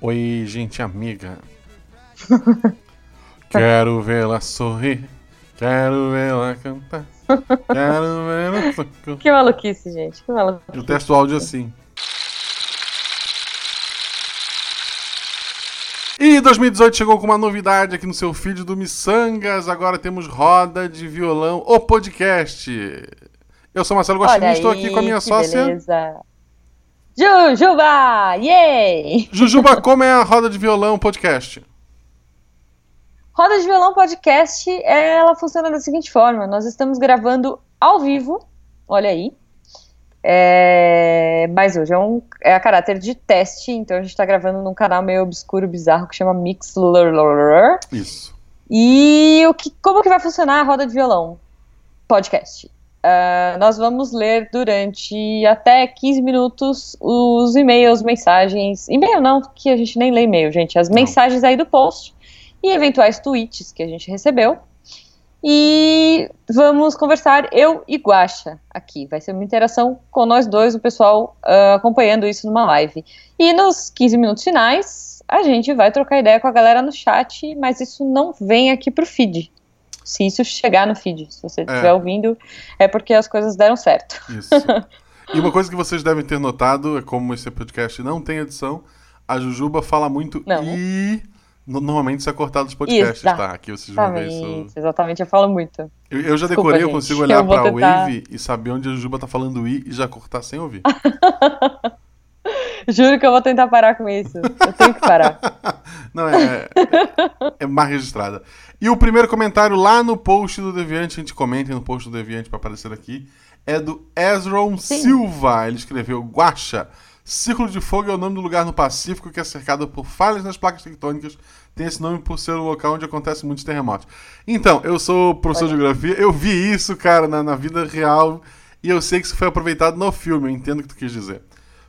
Oi, gente amiga. Quero vê-la sorrir. Quero vê-la cantar. Quero vê-la. Que maluquice, gente. Que maluquice. Eu testo o áudio assim. E 2018 chegou com uma novidade aqui no seu feed do Missangas. Agora temos Roda de Violão, o podcast. Eu sou Marcelo Guaxinim e estou aqui com a minha sócia. Beleza. Jujuba! Yay! Jujuba, como é a Roda de Violão podcast? Roda de Violão Podcast, ela funciona da seguinte forma: nós estamos gravando ao vivo, olha aí. É, mas hoje é, um, é a caráter de teste, então a gente está gravando num canal meio obscuro, bizarro, que chama Mixler. Isso. E o que, como que vai funcionar a roda de violão? Podcast. Ah, nós vamos ler durante até 15 minutos os e-mails, mensagens. E-mail não, que a gente nem lê e-mail, gente. As Não. mensagens aí do post e eventuais tweets que a gente recebeu. E vamos conversar, eu e Guaxa, aqui. Vai ser uma interação com nós dois, o pessoal ah, acompanhando isso numa live. E nos 15 minutos finais, a gente vai trocar ideia com a galera no chat, mas isso não vem aqui pro feed. Se isso chegar no feed, se você estiver ouvindo, é porque as coisas deram certo. Isso. E uma coisa que vocês devem ter notado é como esse podcast não tem edição, a Jujuba fala muito Não. e no- normalmente isso é cortado dos podcasts, Exato. tá? Aqui vocês vão ver isso. Exatamente, exatamente, eu falo muito. Eu, eu já Desculpa, decorei, eu gente. consigo olhar Eu pra tentar. Wave e saber onde a Jujuba tá falando i e já cortar sem ouvir. Juro que eu vou tentar parar com isso. Eu tenho que parar. Não, é, é má registrada. E o primeiro comentário lá no post do Deviante, a gente comenta no post do Deviante pra aparecer aqui, é do Ezron Sim. Silva. Ele escreveu: Guacha, Círculo de Fogo é o nome do lugar no Pacífico que é cercado por falhas nas placas tectônicas. Tem esse nome por ser o local onde acontecem muitos terremotos. Então, eu sou professor de geografia, eu vi isso, cara, na, na vida real, e eu sei que isso foi aproveitado no filme, eu entendo o que tu quis dizer.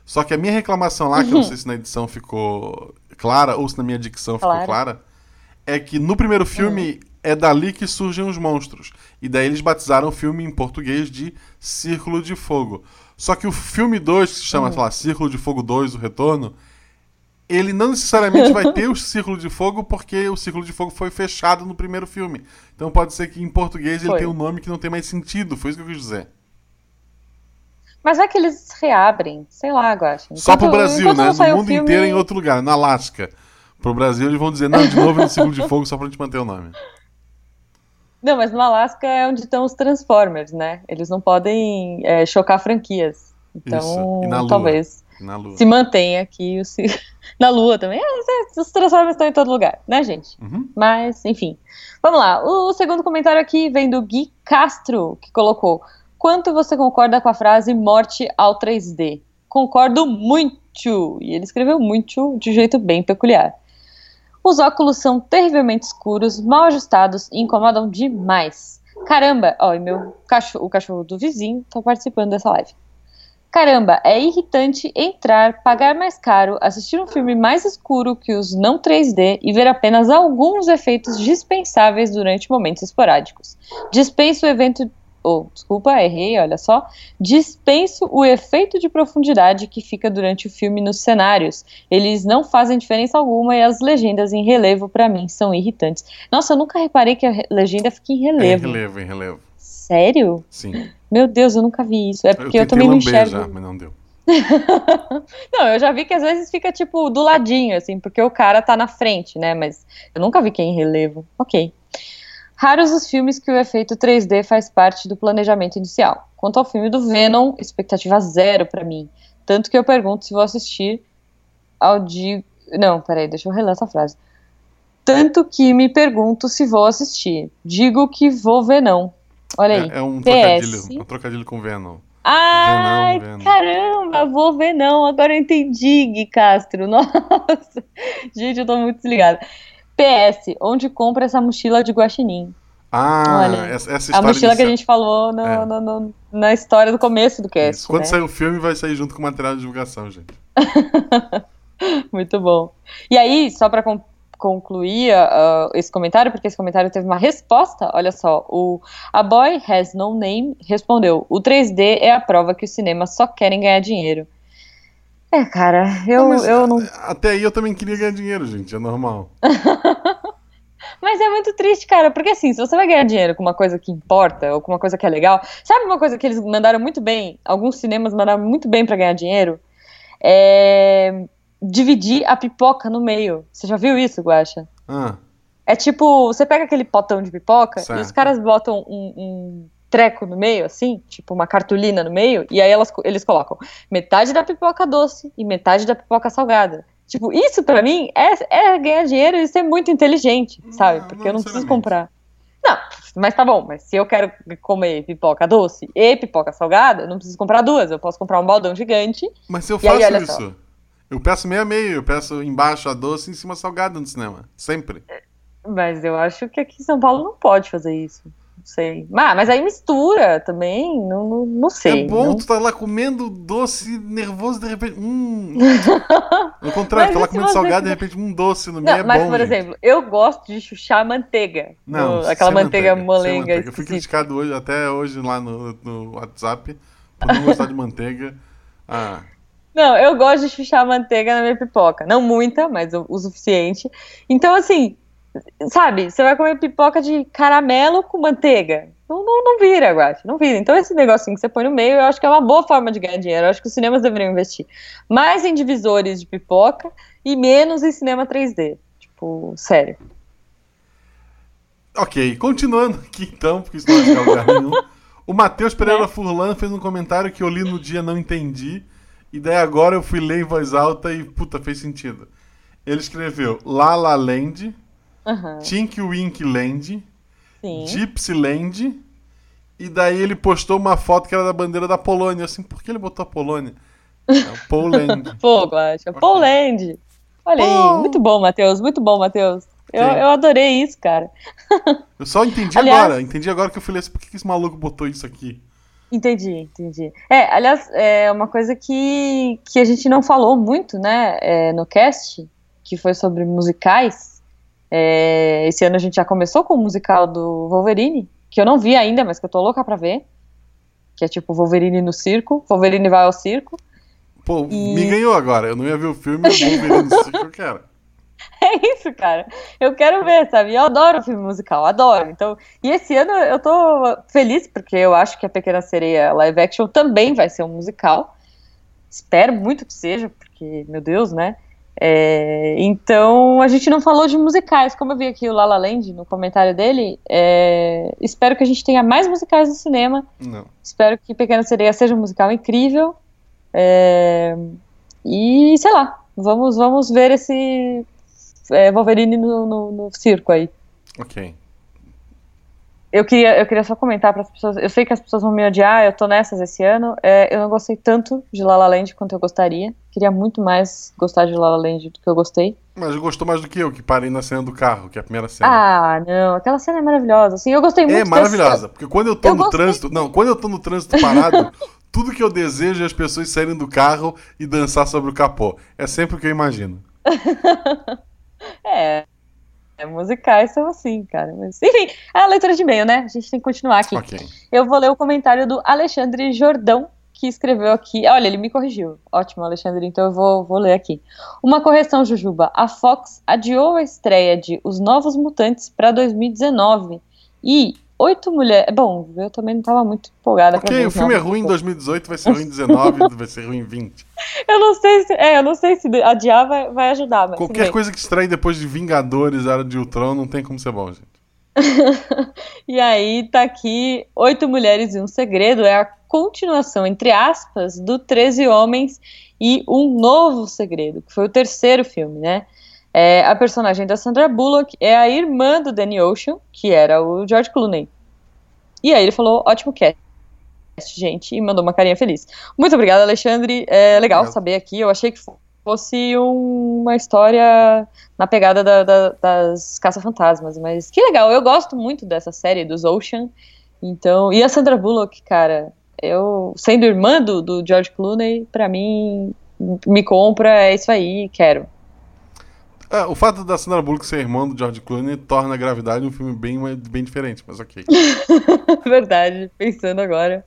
Só que a minha reclamação lá, que eu não sei se na edição ficou clara ou se na minha dicção ficou Claro. clara, é que no primeiro filme é dali que surgem os monstros. E daí eles batizaram o filme em português de Círculo de Fogo. Só que o filme 2, que se chama, sei lá, Círculo de Fogo 2, O Retorno, ele não necessariamente vai ter o Círculo de Fogo porque o Círculo de Fogo foi fechado no primeiro filme. Então pode ser que em português ele Foi. tenha um nome que não tem mais sentido. Foi isso que eu quis dizer. Mas é que eles reabrem, sei lá, Guaxa. Só pro Brasil, né? No mundo filme- inteiro em outro lugar, na Alasca. Pro Brasil eles vão dizer, não, de novo é no Círculo de Fogo só pra gente manter o nome. Não, mas no Alasca é onde estão os Transformers, né? Eles não podem é, chocar franquias. Então, talvez Na Lua. se mantenha aqui o na Lua também. É, os Transformers estão em todo lugar, né, gente? Uhum. Mas, enfim. Vamos lá. O segundo comentário aqui vem do Gui Castro, que colocou: Quanto você concorda com a frase morte ao 3D? Concordo muito. E ele escreveu muito de um jeito bem peculiar. Os óculos são terrivelmente escuros, mal ajustados e incomodam demais. Caramba, ó, e meu cachorro, o cachorro do vizinho tá participando dessa live. Caramba, é irritante entrar, pagar mais caro, assistir um filme mais escuro que os não 3D e ver apenas alguns efeitos dispensáveis durante momentos esporádicos. Dispenso o evento. Oh, desculpa, errei, olha só. Dispenso o efeito de profundidade que fica durante o filme nos cenários. Eles não fazem diferença alguma e as legendas em relevo, pra mim, são irritantes. Nossa, eu nunca reparei que a legenda fica em É em relevo. relevo, em relevo. Sério? Sim. Meu Deus, eu nunca vi isso. É porque eu, tentei também não enxergo. já, mas não deu. Não, eu já vi que às vezes fica tipo do ladinho, assim, porque o cara tá na frente, né? Mas eu nunca vi que é em relevo. Ok. Raros os filmes que o efeito 3D faz parte do planejamento inicial. Quanto ao filme do Venom, expectativa zero pra mim. Tanto que eu pergunto se vou assistir ao digo. Não, peraí, deixa eu reler essa frase. Tanto que me pergunto se vou assistir. Digo que vou ver não. Olha aí. É, é um trocadilho, um trocadilho com Venom. Ai, Venom, Venom. caramba, vou ver não. Agora eu entendi, Gui Castro. Nossa, gente, eu tô muito desligada. PS, onde compra essa mochila de guaxinim? Ah, Olha, essa, essa A história mochila que a inicial. gente falou no- É. no- no- na história do começo do cast. Isso. Quando né? sair o filme, vai sair junto com o material de divulgação, gente. Muito bom. E aí, só para concluir ah, esse comentário, porque esse comentário teve uma resposta, olha só, o A Boy Has No Name respondeu: o 3D é a prova que os cinemas só querem ganhar dinheiro. É, cara, eu Não, eu não. Até aí eu também queria ganhar dinheiro, gente. É normal. Mas é muito triste, cara, porque assim, se você vai ganhar dinheiro com uma coisa que importa, ou com uma coisa que é legal, sabe uma coisa que eles mandaram muito bem, alguns cinemas mandaram muito bem pra ganhar dinheiro? É dividir a pipoca no meio. Você já viu isso, Guaxa? Ah, É tipo, você pega aquele potão de pipoca Certo. e os caras botam um, um treco no meio, assim, tipo uma cartolina no meio, e aí elas, eles colocam metade da pipoca doce e metade da pipoca salgada. Tipo, isso pra mim é, é ganhar dinheiro e ser muito inteligente, sabe? Porque não eu não preciso comprar. Não, mas tá bom, mas se eu quero comer pipoca doce e pipoca salgada, eu não preciso comprar duas, eu posso comprar um baldão gigante. mas se eu aí, faço olha isso, só. eu peço meio a meio. Eu peço embaixo a doce e em cima a salgada no cinema. Sempre. Mas eu acho que aqui em São Paulo não pode fazer isso. Sei. Ah, mas aí mistura também, não, não, não sei. é bom, não- tu tá lá comendo doce nervoso de repente. Hum. No contrário, Mas tá lá comendo você- salgado de repente um doce no meio. Não, é mas, bom, por gente. exemplo, eu gosto de chuchar manteiga. Não, no- aquela manteiga, sem molenga. manteiga. Eu fui criticado hoje, até hoje lá no, no WhatsApp por não gostar de manteiga. Ah, Não, eu gosto de chuchar manteiga na minha pipoca. Não muita, mas o, o suficiente. Então, assim, sabe, você vai comer pipoca de caramelo com manteiga. Não, não, não vira, Guache, não vira. Então, esse negocinho que você põe no meio, eu acho que é uma boa forma de ganhar dinheiro. Eu acho que os cinemas deveriam investir mais em divisores de pipoca e menos em cinema 3D. Tipo, sério. ok, continuando aqui então, porque isso não a lugar nenhum. O Matheus Pereira Furlan fez um comentário que eu li no dia não entendi. E daí agora eu fui ler em voz alta e puta, fez sentido. Ele escreveu La La Land, Aham, Tink Wink Land, sim. Gypsy Land. E daí ele postou uma foto que era da bandeira da Polônia. Assim, por que ele botou a Polônia? É o Poland. Pô, Guacha. Poland. Olha Pô. aí, muito bom, Matheus, muito bom, Matheus. Eu, Sim. eu adorei isso, cara. Eu só entendi Aliás- agora. Entendi agora que eu falei assim, por que que esse maluco botou isso aqui? Entendi, entendi. É, aliás, é uma coisa que, que a gente não falou muito, né, é, no cast, que foi sobre musicais. É, esse ano a gente já começou com o musical do Wolverine, que eu não vi ainda, mas que eu tô louca pra ver. Que é tipo Wolverine no circo, Wolverine vai ao circo. Pô, E- me ganhou agora. Eu não ia ver o filme, eu vou ver isso que eu quero. É isso, cara. Eu quero ver, sabe? Eu adoro filme musical, adoro. Então, e esse ano eu tô feliz porque eu acho que a Pequena Sereia live action também vai ser um musical. Espero muito que seja, porque, meu Deus, né? É, então, a gente não falou de musicais. Como eu vi aqui o La La Land no comentário dele, é, espero que a gente tenha mais musicais no cinema. Não. Espero que Pequena Sereia seja um musical incrível. É, e, sei lá, vamos, vamos ver esse é, Wolverine no, no- no circo aí. Ok. Eu queria, eu queria só comentar para as pessoas. Eu sei que as pessoas vão me odiar, eu tô nessas esse ano. É, eu não gostei tanto de La La Land quanto eu gostaria. Queria muito mais gostar de La La Land do que eu gostei. Mas gostou mais do que eu, que parei na cena do carro, que é a primeira cena. Ah, não, aquela cena é maravilhosa. Assim, eu gostei muito é dessa- maravilhosa, porque quando eu tô Eu no gostei. trânsito. Não, quando eu tô no trânsito parado, tudo que eu desejo é as pessoas saírem do carro e dançar sobre o capô. É sempre o que eu imagino. É, é, musicais são assim, cara. Mas, enfim, é a leitura de e-mail, né? A gente tem que continuar aqui. Ok. Eu vou ler o comentário do Alexandre Jordão, que escreveu aqui. Olha, ele me corrigiu. Ótimo, Alexandre, então eu vou, vou ler aqui. Uma correção, Jujuba. A Fox adiou a estreia de Os Novos Mutantes para 2019. E oito mulheres. Bom, eu também não estava muito empolgada Ok, o filme é ruim em Mutantes. 2018, vai ser ruim em 19, vai ser ruim em 20. Eu não sei se. É, eu não sei se adiar vai, vai ajudar, Qualquer coisa que estreie depois de Vingadores, Era de Ultron, não tem como ser bom, gente. E aí tá aqui Oito Mulheres e um Segredo, é a continuação, entre aspas, do 13 Homens e um Novo Segredo, que foi o terceiro filme, né? É, a personagem da Sandra Bullock é a irmã do Danny Ocean, que era o George Clooney. E aí ele falou, ótimo cast, gente, e mandou uma carinha feliz. Muito obrigada, Alexandre. É legal Obrigado. saber aqui, eu achei que fosse um- uma história na pegada da- da- das caça-fantasmas, mas que legal, eu gosto muito dessa série dos Ocean, então, e a Sandra Bullock, cara, eu, sendo irmã do, do George Clooney, pra mim, me compra, é isso aí, quero. É, o fato da Sandra Bullock ser irmã do George Clooney torna a Gravidade um filme bem, bem diferente, mas ok. Verdade, pensando agora,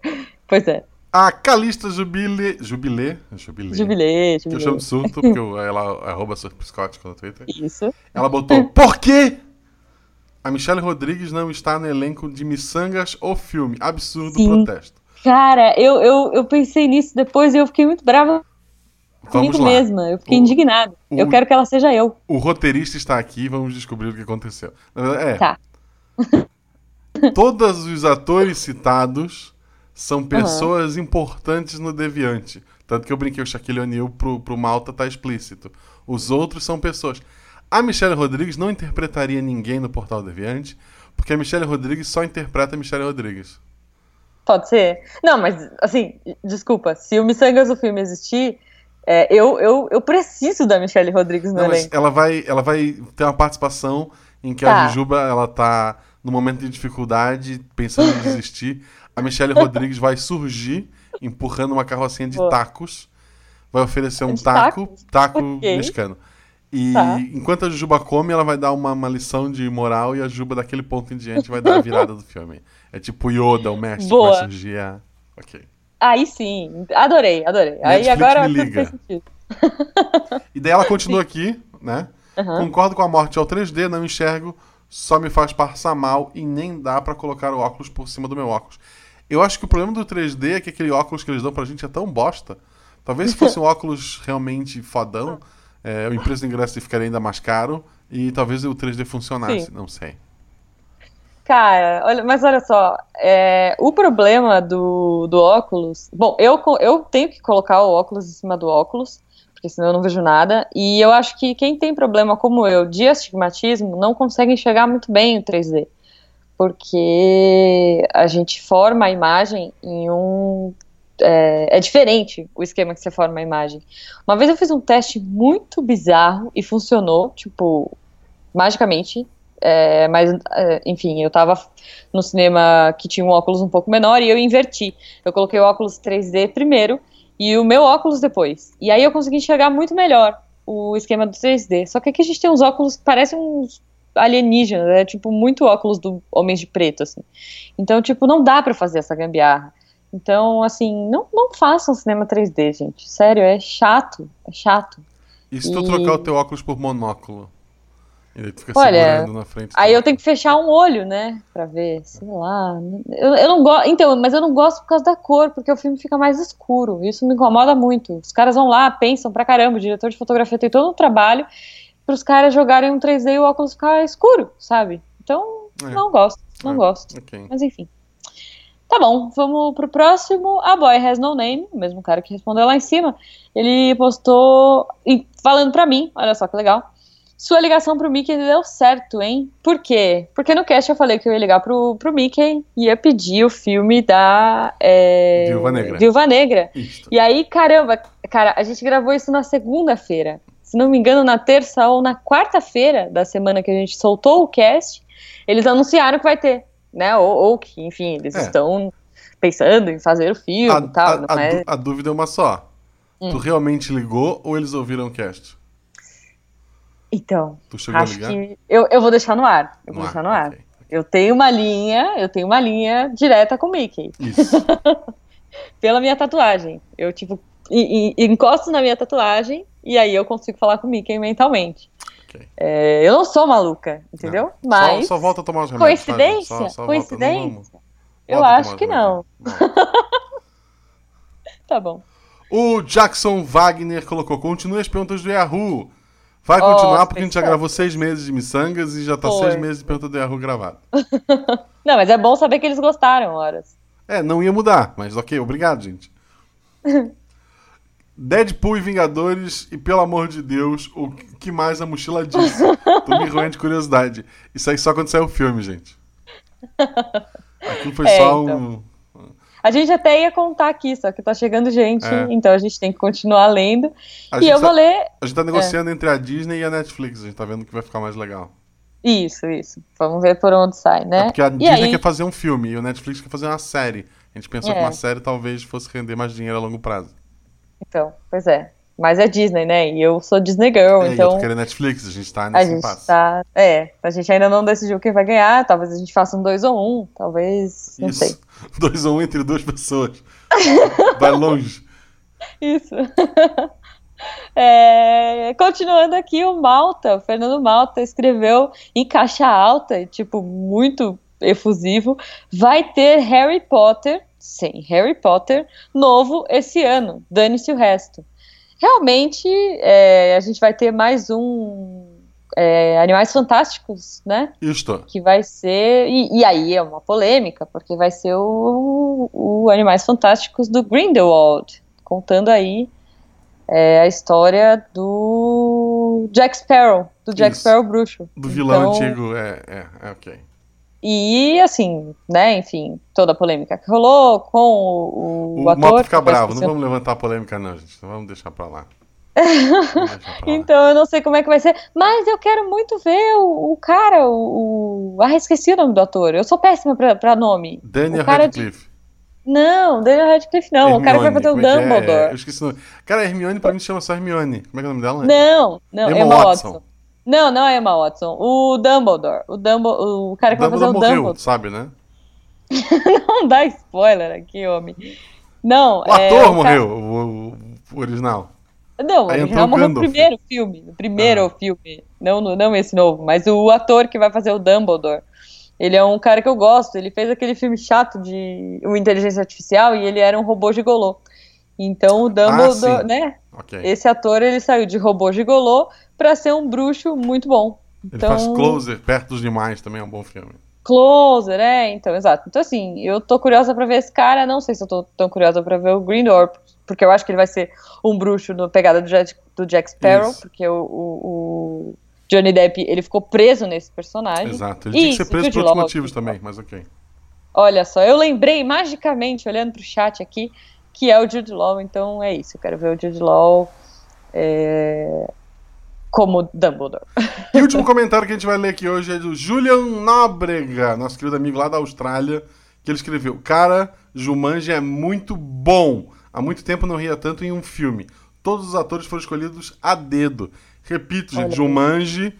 pois é. A Calista Jubilê. Jubilê? Jubilê. Jubilê, Que eu chamo de surto, porque eu- ela arroba surfscott no Twitter. Isso. Ela botou, por quê? A Michelle Rodrigues não está no elenco de Missangas, o filme. Absurdo Sim. protesto. Cara, eu, eu, eu pensei nisso depois e eu fiquei muito brava Vamos comigo lá. mesma. Eu fiquei O- indignada. o- Eu quero que ela seja eu. O roteirista está aqui, vamos descobrir o que aconteceu. É. Tá. Todos os atores citados são pessoas importantes no Deviante. Tanto que eu brinquei o Shaquille O'Neal pro, pro Malta tá explícito. Os outros são pessoas. A Michelle Rodrigues não interpretaria ninguém no Portal Deviante, porque a Michelle Rodrigues só interpreta a Michelle Rodrigues. Pode ser. Não, mas, assim, desculpa. Se o Missangas do filme existir, é, eu, eu, eu preciso da Michelle Rodrigues no Não, elenco. ela vai, ela vai ter uma participação em que Tá. a Jujuba ela tá no momento de dificuldade, pensando em desistir. A Michelle Rodrigues vai surgir empurrando uma carrocinha de tacos. Vai oferecer um De taco, tacos? taco Ok. mexicano. E Tá. enquanto a Jujuba come, ela vai dar uma, uma lição de moral e a Juba, daquele ponto em diante, vai dar a virada do filme. É tipo Yoda, o mestre, que Boa. vai surgir a... Ok. Aí sim. Adorei, adorei. Aí Netflix agora me liga. sentido. E daí ela continua aqui, né? Aham. Concordo com a morte ao 3D, não enxergo, só me faz passar mal e nem dá pra colocar o óculos por cima do meu óculos. Eu acho que o problema do 3D é que aquele óculos que eles dão pra gente é tão bosta. Talvez se fosse um óculos realmente fodão, é, o preço do ingresso ficaria ainda mais caro e talvez o 3D funcionasse, Sim. não sei. Cara, olha, mas olha só, é, o problema do, do óculos. Bom, eu, eu tenho que colocar o óculos em cima do óculos, porque senão eu não vejo nada. E eu acho que quem tem problema como eu de astigmatismo não consegue enxergar muito bem o 3D. Porque a gente forma a imagem em um. É, é diferente o esquema que você forma a imagem. Uma vez eu fiz um teste muito bizarro e funcionou, tipo, magicamente. É, mas, é, enfim, eu tava no cinema que tinha um óculos um pouco menor e eu inverti. Eu coloquei o óculos 3D primeiro e o meu óculos depois. E aí eu consegui enxergar muito melhor o esquema do 3D. Só que aqui a gente tem uns óculos que parecem uns alienígenas, é tipo muito óculos do Homens de Preto, assim. Então, tipo, não dá pra fazer essa gambiarra. Então, assim, não, não façam cinema 3D, gente. Sério, é chato. É chato. E se tu E- trocar o teu óculos por monóculo? E aí tu fica Olha, segurando na frente. Aí eu tenho que fechar um olho, né? Pra ver, sei lá. Eu, eu não gosto. Então, mas eu não gosto por causa da cor, porque o filme fica mais escuro. Isso me incomoda muito. Os caras vão lá, pensam pra caramba. O diretor de fotografia tem todo um trabalho pros caras jogarem um 3D e o óculos ficar escuro, sabe? Então, É. não gosto. Não É. gosto. Ok. Mas enfim. Tá bom, vamos pro próximo. A Boy Has No Name, o mesmo cara que respondeu lá em cima. Ele postou falando pra mim, olha só que legal. Sua ligação pro Mickey deu certo, hein? Por quê? Porque no cast eu falei que eu ia ligar pro, pro Mickey e ia pedir o filme da é, Viúva Negra. Viúva Negra. Isto. E aí, caramba, cara, a gente gravou isso na segunda-feira. Se não me engano, na terça ou na quarta-feira da semana que a gente soltou o cast, eles anunciaram que vai ter, né? Ou, ou que, enfim, eles É. estão pensando em fazer o filme A, e tal. a- não a é- a dúvida é uma só. Hum. Tu realmente ligou ou eles ouviram o cast? Então, acho que eu, eu vou deixar no ar. Eu vou No deixar no ar. ok. Eu tenho uma linha, eu tenho uma linha direta com o Mickey, Isso. pela minha tatuagem. Eu, tipo, e- e- encosto na minha tatuagem e aí eu consigo falar com o Mickey mentalmente. Ok. É, eu não sou maluca, entendeu? Não. Mas. Só, só volta a tomar os remédios. Coincidência? Só- só Coincidência? eu volta a acho que não. Tá bom. O Jackson Wagner colocou: continue as perguntas do Yahoo. Vai continuar porque a gente já especial. gravou seis meses de miçangas e já tá Foi. seis meses de pergunta do Yahoo gravado. Não, mas é bom saber que eles gostaram, horas. É, não ia mudar, mas ok, obrigado, gente. Deadpool e Vingadores, e pelo amor de Deus, o que mais a mochila disse? Tô me roendo de curiosidade. Isso aí só quando sair o filme, gente. Aquilo foi É, só então. um. A gente até ia contar aqui, só que tá chegando gente, É. então a gente tem que continuar lendo. A e eu tá, vou ler. a gente tá negociando entre a Disney e a Netflix. A gente tá vendo que vai ficar mais legal. Isso, isso. Vamos ver por onde sai, É né? porque a e Disney aí, quer fazer um filme e o Netflix quer fazer uma série. A gente pensou É. que uma série talvez fosse render mais dinheiro a longo prazo. então, pois é. Mas é Disney, né? E eu sou Disney Girl, É, eu então querendo Netflix, a gente tá a nesse gente impasse. tá. É, a gente ainda não decidiu quem vai ganhar. Talvez a gente faça um dois ou um, talvez. Não Isso. sei. Dois ou um entre duas pessoas. Vai longe. Isso. É, continuando aqui, o Malta, o Fernando Malta escreveu em caixa alta, tipo, muito efusivo, vai ter Harry Potter, sim, Harry Potter, novo esse ano, dane-se o resto. Realmente, é, a gente vai ter mais um é, Animais Fantásticos, né? Isto. Que vai ser. E, e, aí é uma polêmica, porque vai ser o, o Animais Fantásticos do Grindelwald, contando aí é, a história do Jack Sparrow, do Jack Isso. Sparrow bruxo. Do vilão então, antigo, é, é, é ok. E assim, né, enfim, toda a polêmica que rolou com o, o, o ator. Moto fica bravo, não vamos levantar a polêmica, não, gente. Vamos deixar pra lá. então eu não sei como é que vai ser, mas eu quero muito ver o, o cara, o. Ah, esqueci o nome do ator. Eu sou péssima pra, pra nome. Daniel Radcliffe. De... Não, Daniel Radcliffe não. Hermione, o cara que vai fazer o é Dumbledore. É? Eu esqueci o nome. Cara, Hermione pra mim chama só Hermione. Como é que é o nome dela? Não, não, Emma, Emma Watson. Watson. Não, não é Emma Watson. O Dumbledore. O, Dumbledore, o cara que vai fazer o morreu, Dumbledore. sabe, né? não dá spoiler aqui, homem. Não, o é, ator morreu, cara... o, o, original. Não, o original morreu no primeiro filme. No primeiro ah. filme. Não, não esse novo, mas o ator que vai fazer o Dumbledore. Ele é um cara que eu gosto. Ele fez aquele filme chato de uma inteligência artificial e ele era um robô gigolô. Então o Dumbledore, ah, né? Okay. Esse ator ele saiu de robô gigolô para ser um bruxo muito bom. Então, ele faz Closer, Perto dos Demais também é um bom filme. Closer, é, então, exato. Então, assim, eu tô curiosa pra ver esse cara, não sei se eu tô tão curiosa pra ver o Gryffindor, porque eu acho que ele vai ser um bruxo no pegada do Jack, do Jack Sparrow, Isso. porque o, o, o, Johnny Depp, ele ficou preso nesse personagem. Exato, ele tinha que ser preso por outros motivos também, mas ok. Olha só, eu lembrei magicamente, olhando pro chat aqui, que é o Jude Law, então é isso, eu quero ver o Jude Law é, como Dumbledore. E o último comentário que a gente vai ler aqui hoje é do Julian Nóbrega, nosso querido amigo lá da Austrália, que ele escreveu: Cara, Jumanji é muito bom. Há muito tempo não ria tanto em um filme. Todos os atores foram escolhidos a dedo. Repito, gente, Jumanji,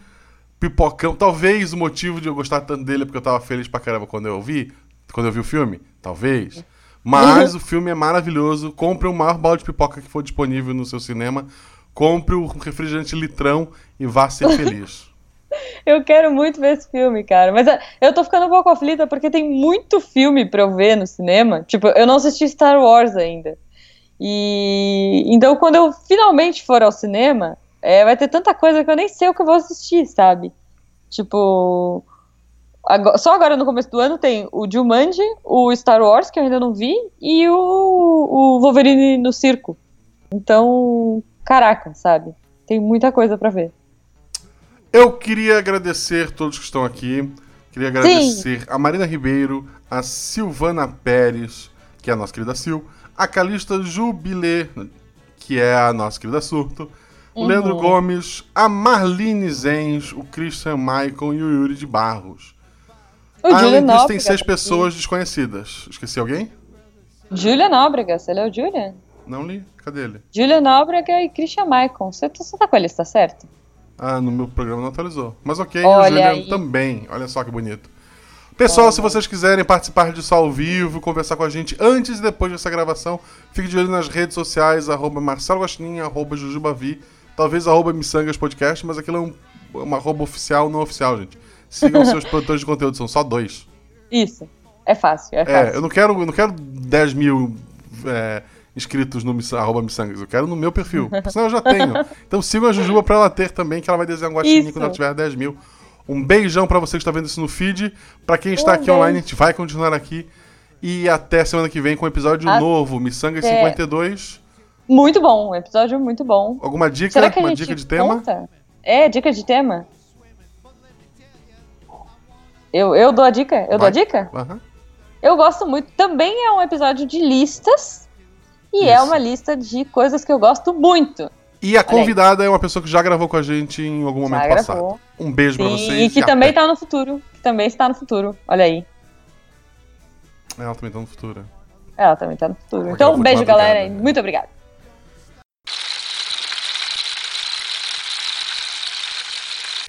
Pipocão. Talvez o motivo de eu gostar tanto dele é porque eu tava feliz pra caramba quando eu vi, quando eu vi o filme. Talvez. Mas o filme é maravilhoso. Compre o maior balde de pipoca que for disponível no seu cinema. Compre o refrigerante litrão e vá ser feliz. Eu quero muito ver esse filme, cara. Mas é, eu tô ficando um pouco aflita porque tem muito filme pra eu ver no cinema. Tipo, eu não assisti Star Wars ainda. E então, quando eu finalmente for ao cinema, é, vai ter tanta coisa que eu nem sei o que eu vou assistir, sabe? Tipo, Agora, só agora no começo do ano tem o Jumanji, o Star Wars, que eu ainda não vi, e o, o Wolverine no circo. Então, caraca, sabe? Tem muita coisa para ver. Eu queria agradecer todos que estão aqui. Queria agradecer Sim. a Marina Ribeiro, a Silvana Pérez, que é a nossa querida Sil, a Calista Jubilê, que é a nossa querida Surto, o uhum. Leandro Gomes, a Marlene Zenz, o Christian Michael e o Yuri de Barros. O ah, Júlio Nóbrega. tem seis pessoas desconhecidas. Esqueci alguém? Júlia Nóbrega. Você leu Júlia? Não li. Cadê ele? Júlia Nóbrega e Christian Maicon. Você, você tá com a lista certa? Ah, no meu programa não atualizou. Mas ok, Olha o Julian também. Olha só que bonito. Pessoal, Olha. se vocês quiserem participar disso ao vivo, conversar com a gente antes e depois dessa gravação, fique de olho nas redes sociais, arroba Marcelo Guaxinim, arroba Jujubavi, talvez arroba Missangas Podcast, mas aquilo é um, uma arroba oficial, não oficial, gente. Sigam seus produtores de conteúdo, são só dois. Isso. É fácil, é, é fácil. É, eu não quero, eu não quero 10 mil é, inscritos no arroba Missangas, eu quero no meu perfil. Senão eu já tenho. Então sigam a Jujuba pra ela ter também, que ela vai desenhar um guaxinim quando ela tiver 10 mil. Um beijão para você que está vendo isso no feed. Para quem está um aqui beijo. online, a gente vai continuar aqui. E até semana que vem com um episódio a... novo, Missangas é... 52. Muito bom, um episódio muito bom. Alguma dica? Será que Uma dica de tema? Conta? É, dica de tema? Eu, eu dou a dica? Eu Vai. dou a dica? Uhum. Eu gosto muito. Também é um episódio de listas. E é Isso. é uma lista de coisas que eu gosto muito. E a convidada é uma pessoa que já gravou com a gente em algum momento já passado. Gravou. Um beijo Sim, pra vocês. E que também até. tá no futuro. Que também está no futuro. Olha aí. Ela também tá no futuro. Ela também tá no futuro. então, um beijo, galera. Muito obrigada.